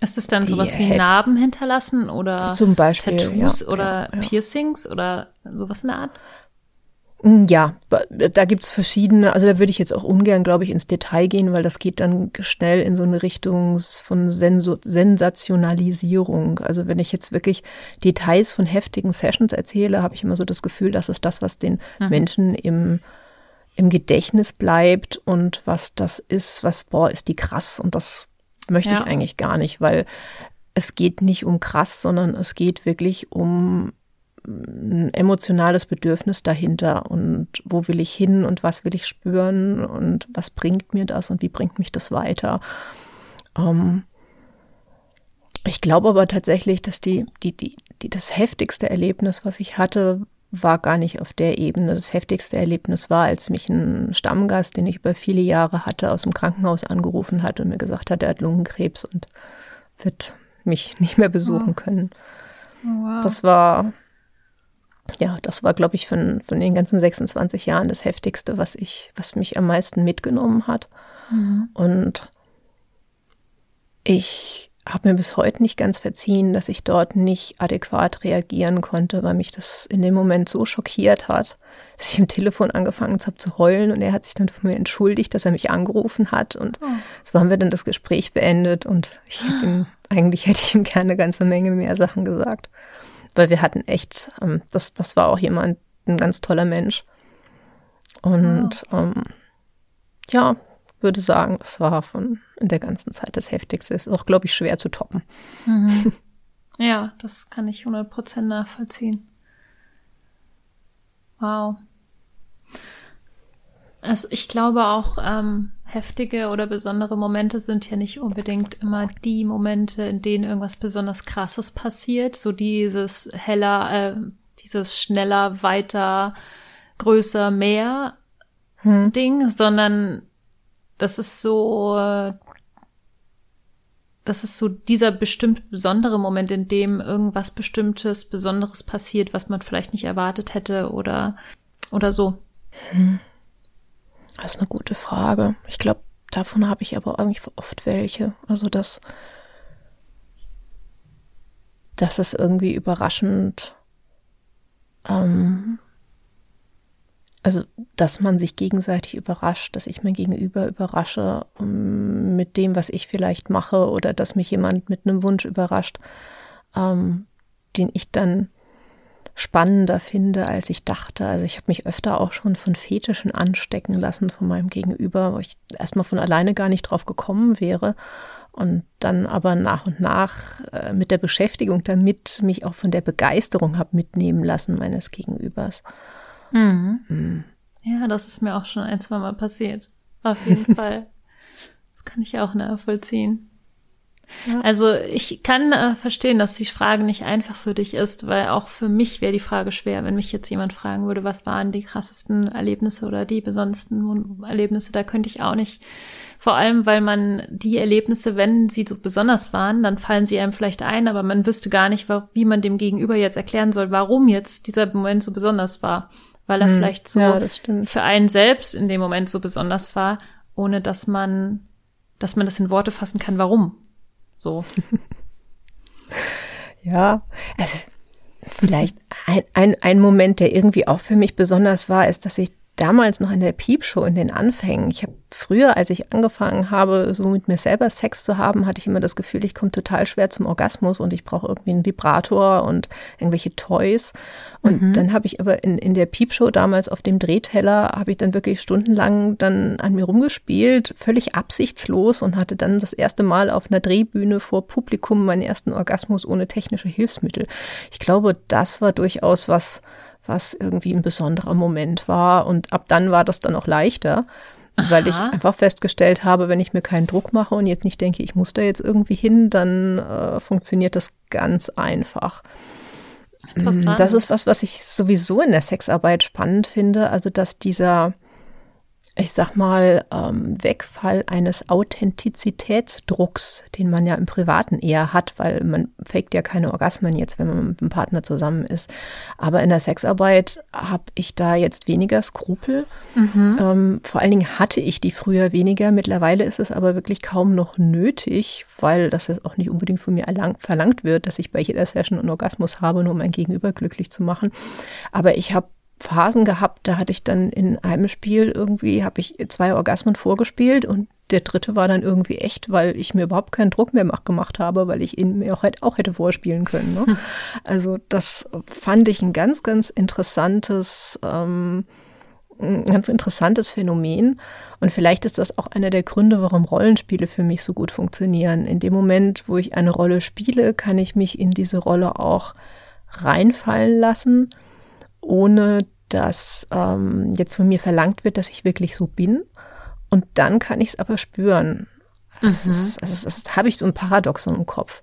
B: Ist es dann sowas wie Narben hinterlassen oder
A: zum Beispiel,
B: Tattoos
A: ja,
B: oder
A: ja.
B: Piercings oder sowas in der Art?
A: Mm, Ja, da gibt's verschiedene, also da würde ich jetzt auch ungern, glaube ich, ins Detail gehen, weil das geht dann schnell in so eine Richtung von Senso Sensationalisierung. Also wenn ich jetzt wirklich Details von heftigen Sessions erzähle, habe ich immer so das Gefühl, das ist das, was den Menschen im, im Gedächtnis bleibt und was das ist, was, boah, ist die krass und das möchte
B: Ja.
A: ich eigentlich gar nicht, weil es geht nicht um krass, sondern es geht wirklich um ein emotionales Bedürfnis dahinter und wo will ich hin und was will ich spüren und was bringt mir das und wie bringt mich das weiter. Ähm, ich glaube aber tatsächlich, dass die, die, die, die, das heftigste Erlebnis, was ich hatte, war gar nicht auf der Ebene. Das heftigste Erlebnis war, als mich ein Stammgast, den ich über viele Jahre hatte, aus dem Krankenhaus angerufen hat und mir gesagt hat, er hat Lungenkrebs und wird mich nicht mehr besuchen können.
B: wow.
A: Das war, ja, das war, glaube ich, von, von den ganzen 26 Jahren das Heftigste, was ich, was mich am meisten mitgenommen hat. Und ich habe mir bis heute nicht ganz verziehen, dass ich dort nicht adäquat reagieren konnte, weil mich das in dem Moment so schockiert hat, dass ich am Telefon angefangen habe zu heulen und er hat sich dann von mir entschuldigt, dass er mich angerufen hat. Und so haben wir dann das Gespräch beendet und ich hätte ihm, eigentlich hätte ich ihm gerne eine ganze Menge mehr Sachen gesagt, weil wir hatten echt, ähm, das, das war auch jemand, ein ganz toller Mensch und ähm, ja, würde sagen, es war von in der ganzen Zeit das Heftigste. Ist auch, glaube ich, schwer zu toppen.
B: Ja, das kann ich 100% nachvollziehen. Wow. Also ich glaube auch, ähm, heftige oder besondere Momente sind ja nicht unbedingt immer die Momente, in denen irgendwas besonders Krasses passiert. So dieses heller, äh, dieses schneller, weiter, größer, mehr Ding, sondern das ist so, das ist so dieser bestimmt besondere Moment, in dem irgendwas Bestimmtes, Besonderes passiert, was man vielleicht nicht erwartet hätte oder, oder so.
A: Das ist eine gute Frage. Ich glaube, davon habe ich aber eigentlich oft welche. Also das, das ist irgendwie überraschend. Ähm, also, dass man sich gegenseitig überrascht, dass ich mein Gegenüber überrasche ähm, mit dem, was ich vielleicht mache, oder dass mich jemand mit einem Wunsch überrascht, ähm, den ich dann spannender finde, als ich dachte. Also ich habe mich öfter auch schon von Fetischen anstecken lassen von meinem Gegenüber, wo ich erstmal von alleine gar nicht drauf gekommen wäre. Und dann aber nach und nach äh, mit der Beschäftigung damit mich auch von der Begeisterung habe mitnehmen lassen meines Gegenübers.
B: Ja, das ist mir auch schon ein, zwei Mal passiert. Auf jeden Fall. Das kann ich auch nachvollziehen. Also ich kann äh, verstehen, dass die Frage nicht einfach für dich ist, weil auch für mich wäre die Frage schwer, wenn mich jetzt jemand fragen würde, was waren die krassesten Erlebnisse oder die besondersten Erlebnisse, da könnte ich auch nicht. Vor allem, weil man die Erlebnisse, wenn sie so besonders waren, dann fallen sie einem vielleicht ein, aber man wüsste gar nicht, wie man dem Gegenüber jetzt erklären soll, warum jetzt dieser Moment so besonders war. Weil er vielleicht so
A: ja,
B: für einen selbst in dem Moment so besonders war, ohne dass man, dass man das in Worte fassen kann, warum. So.
A: Ja, also vielleicht ein, ein, ein Moment, der irgendwie auch für mich besonders war, ist, dass ich damals noch in der Piepshow in den Anfängen, ich habe früher, als ich angefangen habe, so mit mir selber Sex zu haben, hatte ich immer das Gefühl, ich komme total schwer zum Orgasmus und ich brauche irgendwie einen Vibrator und irgendwelche Toys. Und dann habe ich aber in, in der Piepshow damals auf dem Drehteller, habe ich dann wirklich stundenlang dann an mir rumgespielt, völlig absichtslos und hatte dann das erste Mal auf einer Drehbühne vor Publikum meinen ersten Orgasmus ohne technische Hilfsmittel. Ich glaube, das war durchaus was, was irgendwie ein besonderer Moment war. Und ab dann war das dann auch leichter, weil ich
B: Aha.
A: einfach festgestellt habe, wenn ich mir keinen Druck mache und jetzt nicht denke, ich muss da jetzt irgendwie hin, dann äh, funktioniert das ganz einfach.
B: Interessant.
A: Das ist was, was ich sowieso in der Sexarbeit spannend finde. Also, dass dieser, ich sag mal, ähm, Wegfall eines Authentizitätsdrucks, den man ja im Privaten eher hat, weil man faked ja keine Orgasmen jetzt, wenn man mit einem Partner zusammen ist. Aber in der Sexarbeit habe ich da jetzt weniger Skrupel. Ähm, vor allen Dingen hatte ich die früher weniger. Mittlerweile ist es aber wirklich kaum noch nötig, weil das jetzt auch nicht unbedingt von mir erlang, verlangt wird, dass ich bei jeder Session einen Orgasmus habe, nur um mein Gegenüber glücklich zu machen. Aber ich habe Phasen gehabt, da hatte ich dann in einem Spiel irgendwie, habe ich zwei Orgasmen vorgespielt und der dritte war dann irgendwie echt, weil ich mir überhaupt keinen Druck mehr gemacht habe, weil ich ihn mir auch, auch hätte vorspielen können. Ne? Hm. Also das fand ich ein ganz, ganz interessantes, ähm, ein ganz interessantes Phänomen. Und vielleicht ist das auch einer der Gründe, warum Rollenspiele für mich so gut funktionieren. In dem Moment, wo ich eine Rolle spiele, kann ich mich in diese Rolle auch reinfallen lassen, ohne dass ähm, jetzt von mir verlangt wird, dass ich wirklich so bin. Und dann kann ich es aber spüren. Mhm. Das, das, das habe ich so ein Paradoxon im Kopf.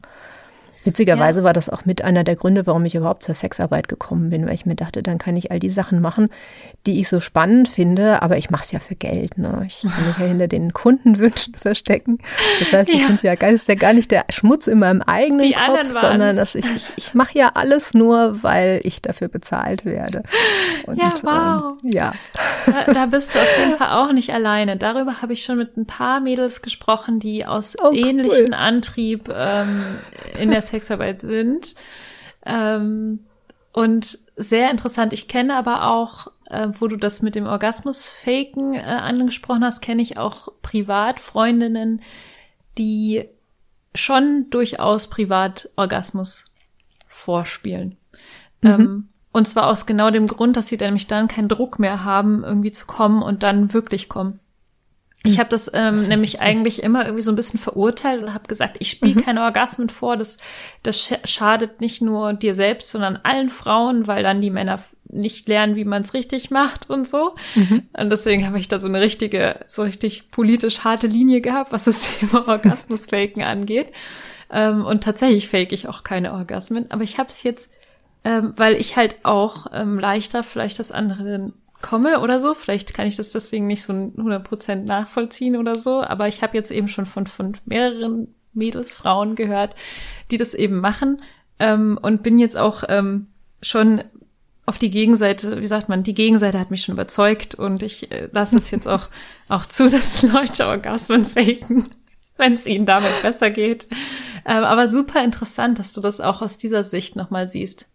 A: Witzigerweise ja. war das auch mit einer der Gründe, warum ich überhaupt zur Sexarbeit gekommen bin, weil ich mir dachte, dann kann ich all die Sachen machen, die ich so spannend finde, aber ich mache es ja für Geld. Ne? Ich kann mich ja hinter den Kundenwünschen verstecken. Das heißt, ich ja. sind ja gar, ist ja gar nicht der Schmutz in meinem eigenen die Kopf, sondern dass ich, ich, ich mache ja alles nur, weil ich dafür bezahlt werde.
B: Und, ja, wow. Ähm, ja. Da, da, bist du auf jeden Fall auch nicht alleine. Darüber habe ich schon mit ein paar Mädels gesprochen, die aus oh, ähnlichen cool. Antrieb ähm, in der Sexarbeit sind. Ähm, und sehr interessant. Ich kenne aber auch, äh, wo du das mit dem Orgasmus-Faken äh, angesprochen hast, kenne ich auch Privatfreundinnen, die schon durchaus privat Orgasmus vorspielen. Mhm. Ähm, und zwar aus genau dem Grund, dass sie nämlich dann keinen Druck mehr haben, irgendwie zu kommen und dann wirklich kommen. Ich habe das, ähm, das nämlich eigentlich immer irgendwie so ein bisschen verurteilt und habe gesagt, ich spiele mhm. keine Orgasmen vor. Das, das schadet nicht nur dir selbst, sondern allen Frauen, weil dann die Männer nicht lernen, wie man es richtig macht und so. Mhm. Und deswegen habe ich da so eine richtige, so richtig politisch harte Linie gehabt, was das Thema Orgasmus-Faken angeht. Ähm, und tatsächlich fake ich auch keine Orgasmen. Aber ich habe es jetzt, ähm, weil ich halt auch ähm, leichter vielleicht das andere komme oder so. Vielleicht kann ich das deswegen nicht so 100% nachvollziehen oder so, aber ich habe jetzt eben schon von, von mehreren Mädels, Frauen gehört, die das eben machen ähm, und bin jetzt auch ähm, schon auf die Gegenseite, wie sagt man, die Gegenseite hat mich schon überzeugt und ich äh, lasse es jetzt auch, auch zu, dass Leute Orgasmen faken, wenn es ihnen damit besser geht. Ähm, aber super interessant, dass du das auch aus dieser Sicht nochmal siehst.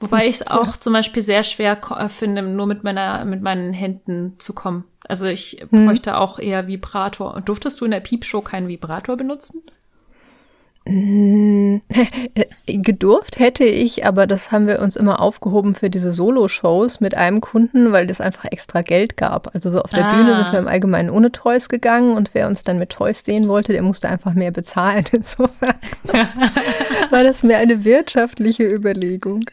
B: Wobei ich es auch ja. zum Beispiel sehr schwer äh, finde, nur mit meiner, mit meinen Händen zu kommen. Also ich hm. bräuchte auch eher Vibrator. Und durftest du in der Piepshow keinen Vibrator benutzen?
A: Mm, gedurft hätte ich, aber das haben wir uns immer aufgehoben für diese Solo-Shows mit einem Kunden, weil das einfach extra Geld gab. Also so auf der ah. Bühne sind wir im Allgemeinen ohne Toys gegangen und wer uns dann mit Toys sehen wollte, der musste einfach mehr bezahlen. Insofern war das mehr eine wirtschaftliche Überlegung.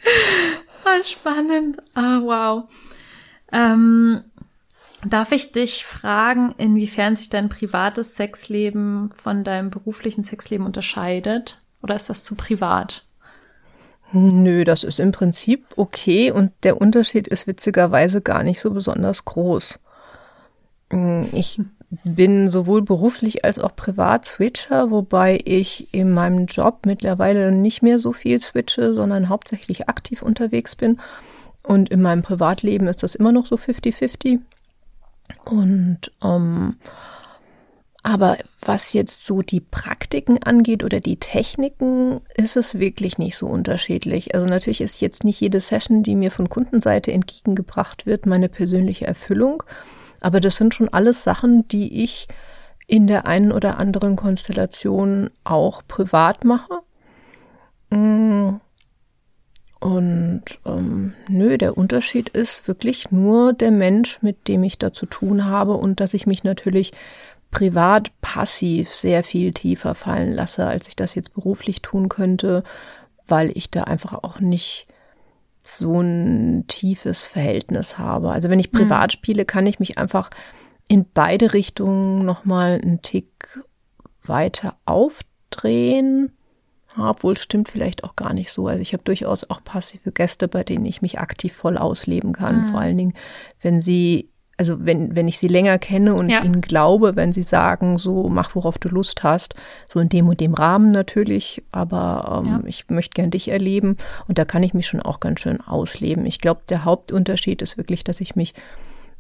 B: Voll spannend. Ah, oh, wow. Ähm, Darf ich dich fragen, inwiefern sich dein privates Sexleben von deinem beruflichen Sexleben unterscheidet? Oder ist das zu privat?
A: Nö, das ist im Prinzip okay und der Unterschied ist witzigerweise gar nicht so besonders groß. Hm, ich bin sowohl beruflich als auch privat Switcher, wobei ich in meinem Job mittlerweile nicht mehr so viel switche, sondern hauptsächlich aktiv unterwegs bin. Und in meinem Privatleben ist das immer noch so 50-50. Und ähm, aber was jetzt so die Praktiken angeht oder die Techniken, ist es wirklich nicht so unterschiedlich. Also natürlich ist jetzt nicht jede Session, die mir von Kundenseite entgegengebracht wird, meine persönliche Erfüllung. Aber das sind schon alles Sachen, die ich in der einen oder anderen Konstellation auch privat mache. Mm. Und ähm, nö, der Unterschied ist wirklich nur der Mensch, mit dem ich da zu tun habe und dass ich mich natürlich privat passiv sehr viel tiefer fallen lasse, als ich das jetzt beruflich tun könnte, weil ich da einfach auch nicht so ein tiefes Verhältnis habe. Also wenn ich mhm. privat mhm. spiele, kann ich mich einfach in beide Richtungen nochmal einen Tick weiter aufdrehen obwohl stimmt vielleicht auch gar nicht so. Also ich habe durchaus auch passive Gäste, bei denen ich mich aktiv voll ausleben kann. Mhm. Vor allen Dingen, wenn sie, also wenn, wenn ich sie länger kenne und ja. ihnen glaube, wenn sie sagen, so mach, worauf du Lust hast, so in dem und dem Rahmen natürlich, aber ähm, ja. ich möchte gern dich erleben und da kann ich mich schon auch ganz schön ausleben. Ich glaube, der Hauptunterschied ist wirklich, dass ich mich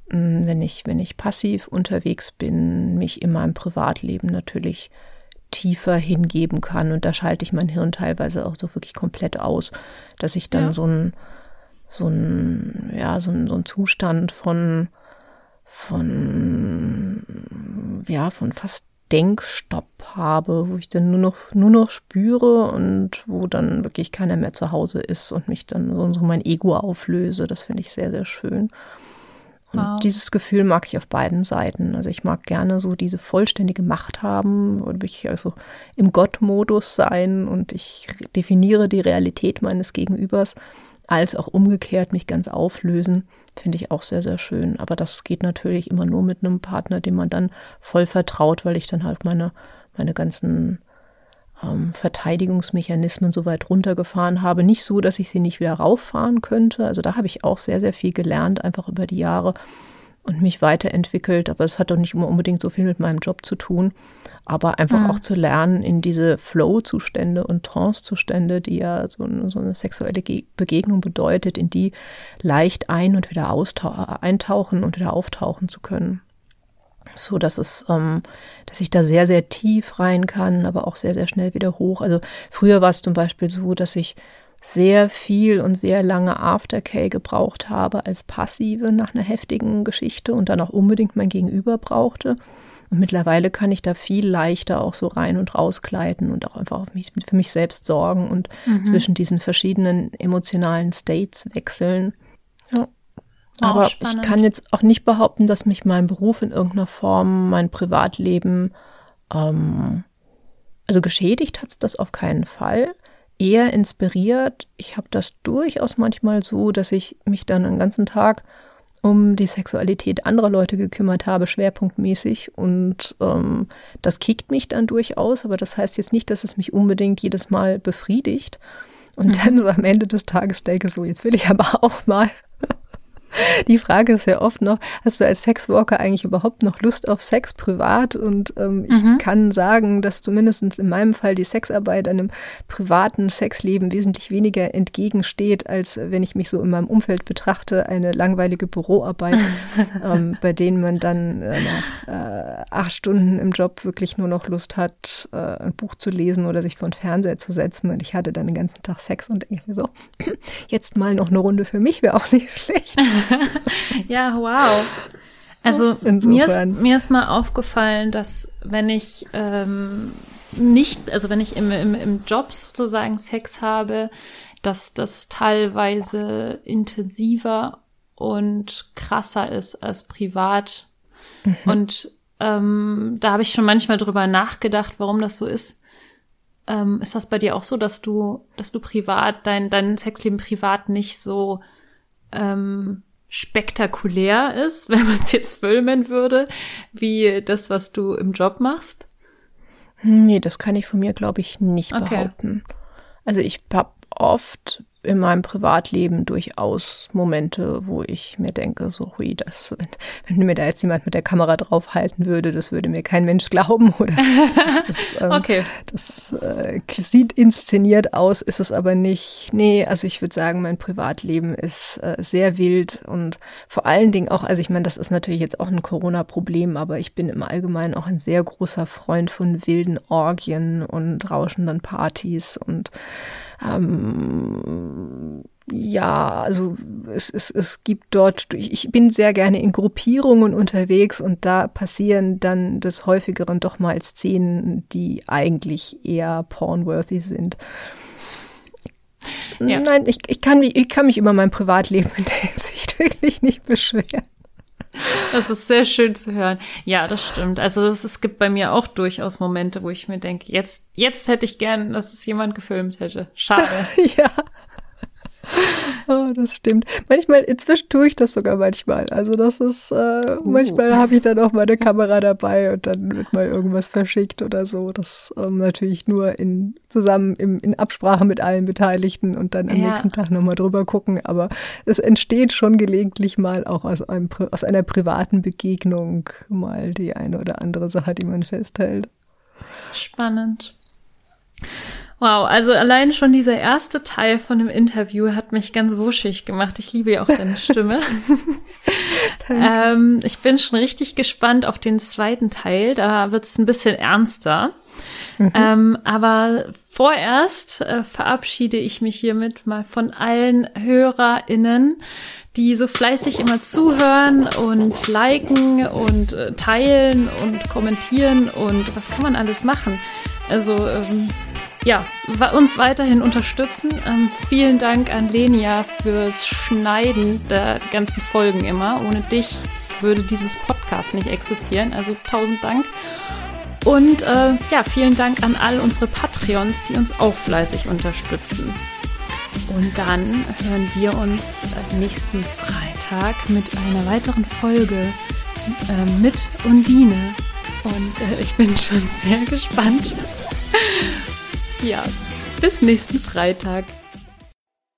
A: mm, wenn ich, wenn ich passiv unterwegs bin, mich in meinem Privatleben natürlich tiefer hingeben kann. Und da schalte ich mein Hirn teilweise auch so wirklich komplett aus, dass ich dann ja. so ein so ein, ja, so ein, so ein Zustand von, von, ja, von fast Denkstopp habe, wo ich dann nur noch, nur noch spüre und wo dann wirklich keiner mehr zu Hause ist und mich dann so, mein Ego auflöse. Das finde ich sehr, sehr schön. Und wow. dieses Gefühl mag ich auf beiden Seiten. Also ich mag gerne so diese vollständige Macht haben und mich also im Gott-Modus sein und ich definiere die Realität meines Gegenübers, als auch umgekehrt mich ganz auflösen, finde ich auch sehr, sehr schön. Aber das geht natürlich immer nur mit einem Partner, dem man dann voll vertraut, weil ich dann halt meine, meine ganzen ähm, Verteidigungsmechanismen so weit runtergefahren habe. Nicht so, dass ich sie nicht wieder rauffahren könnte. Also da habe ich auch sehr, sehr viel gelernt, einfach über die Jahre und mich weiterentwickelt. Aber es hat doch nicht immer unbedingt so viel mit meinem Job zu tun. Aber einfach mhm. auch zu lernen in diese Flow-Zustände und Trance-Zustände, die ja so eine, so eine sexuelle Ge Begegnung bedeutet, in die leicht ein- und wieder eintauchen und wieder auftauchen zu können so dass es, ähm, dass ich da sehr, sehr tief rein kann, aber auch sehr, sehr schnell wieder hoch. Also früher war es zum Beispiel so, dass ich sehr viel und sehr lange Aftercare gebraucht habe als Passive nach einer heftigen Geschichte und dann auch unbedingt mein Gegenüber brauchte. Und mittlerweile kann ich da viel leichter auch so rein und rausgleiten und auch einfach mich, für mich selbst sorgen und mhm. zwischen diesen verschiedenen emotionalen States wechseln. Ja. Aber spannend. ich kann jetzt auch nicht behaupten, dass mich mein Beruf in irgendeiner Form, mein Privatleben, ähm, also geschädigt hat es das auf keinen Fall. Eher inspiriert. Ich habe das durchaus manchmal so, dass ich mich dann den ganzen Tag um die Sexualität anderer Leute gekümmert habe, schwerpunktmäßig. Und ähm, das kickt mich dann durchaus, aber das heißt jetzt nicht, dass es mich unbedingt jedes Mal befriedigt. Und mhm. dann so am Ende des Tages denke so, jetzt will ich aber auch mal die Frage ist ja oft noch, hast du als Sexwalker eigentlich überhaupt noch Lust auf Sex privat? Und ähm, ich mhm. kann sagen, dass zumindest in meinem Fall die Sexarbeit einem privaten Sexleben wesentlich weniger entgegensteht, als wenn ich mich so in meinem Umfeld betrachte, eine langweilige Büroarbeit, ähm, bei denen man dann äh, nach äh, acht Stunden im Job wirklich nur noch Lust hat, äh, ein Buch zu lesen oder sich vor den Fernseher zu setzen. Und ich hatte dann den ganzen Tag Sex und denke mir so, jetzt mal noch eine Runde für mich wäre auch nicht schlecht.
B: ja, wow. Also mir ist, mir ist mal aufgefallen, dass wenn ich ähm, nicht, also wenn ich im, im, im Job sozusagen Sex habe, dass das teilweise intensiver und krasser ist als privat. Mhm. Und ähm, da habe ich schon manchmal drüber nachgedacht, warum das so ist. Ähm, ist das bei dir auch so, dass du, dass du privat, dein, dein Sexleben privat nicht so ähm, spektakulär ist, wenn man es jetzt filmen würde, wie das, was du im Job machst?
A: Nee, das kann ich von mir, glaube ich, nicht okay. behaupten. Also ich habe oft in meinem Privatleben durchaus Momente, wo ich mir denke, so, hui, das, wenn, wenn mir da jetzt jemand mit der Kamera draufhalten würde, das würde mir kein Mensch glauben. Oder das, ähm, okay. das äh, sieht inszeniert aus, ist es aber nicht. Nee, also ich würde sagen, mein Privatleben ist äh, sehr wild und vor allen Dingen auch, also ich meine, das ist natürlich jetzt auch ein Corona-Problem, aber ich bin im Allgemeinen auch ein sehr großer Freund von wilden Orgien und rauschenden Partys und ähm, ja, also es, es, es gibt dort, ich bin sehr gerne in Gruppierungen unterwegs und da passieren dann des häufigeren doch mal Szenen, die eigentlich eher pornworthy sind. Ja. Nein, ich, ich, kann mich, ich kann mich über mein Privatleben in der Hinsicht wirklich nicht beschweren.
B: Das ist sehr schön zu hören. Ja, das stimmt. Also es gibt bei mir auch durchaus Momente, wo ich mir denke, jetzt, jetzt hätte ich gern, dass es jemand gefilmt hätte. Schade.
A: ja. Oh, das stimmt. Manchmal, inzwischen tue ich das sogar manchmal. Also das ist, äh, uh. manchmal habe ich dann auch meine Kamera dabei und dann wird mal irgendwas verschickt oder so. Das ähm, natürlich nur in zusammen im, in Absprache mit allen Beteiligten und dann am ja. nächsten Tag nochmal drüber gucken. Aber es entsteht schon gelegentlich mal auch aus, einem, aus einer privaten Begegnung mal die eine oder andere Sache, die man festhält.
B: Spannend. Wow, also allein schon dieser erste Teil von dem Interview hat mich ganz wuschig gemacht. Ich liebe ja auch deine Stimme. ähm, ich bin schon richtig gespannt auf den zweiten Teil. Da wird es ein bisschen ernster. Mhm. Ähm, aber vorerst äh, verabschiede ich mich hiermit mal von allen HörerInnen, die so fleißig immer zuhören und liken und äh, teilen und kommentieren und was kann man alles machen. Also ähm, ja, uns weiterhin unterstützen. Ähm, vielen Dank an Lenia fürs Schneiden der ganzen Folgen immer. Ohne dich würde dieses Podcast nicht existieren. Also tausend Dank. Und äh, ja, vielen Dank an all unsere Patreons, die uns auch fleißig unterstützen. Und dann hören wir uns nächsten Freitag mit einer weiteren Folge äh, mit Undine. Und äh, ich bin schon sehr gespannt. Ja, bis nächsten Freitag.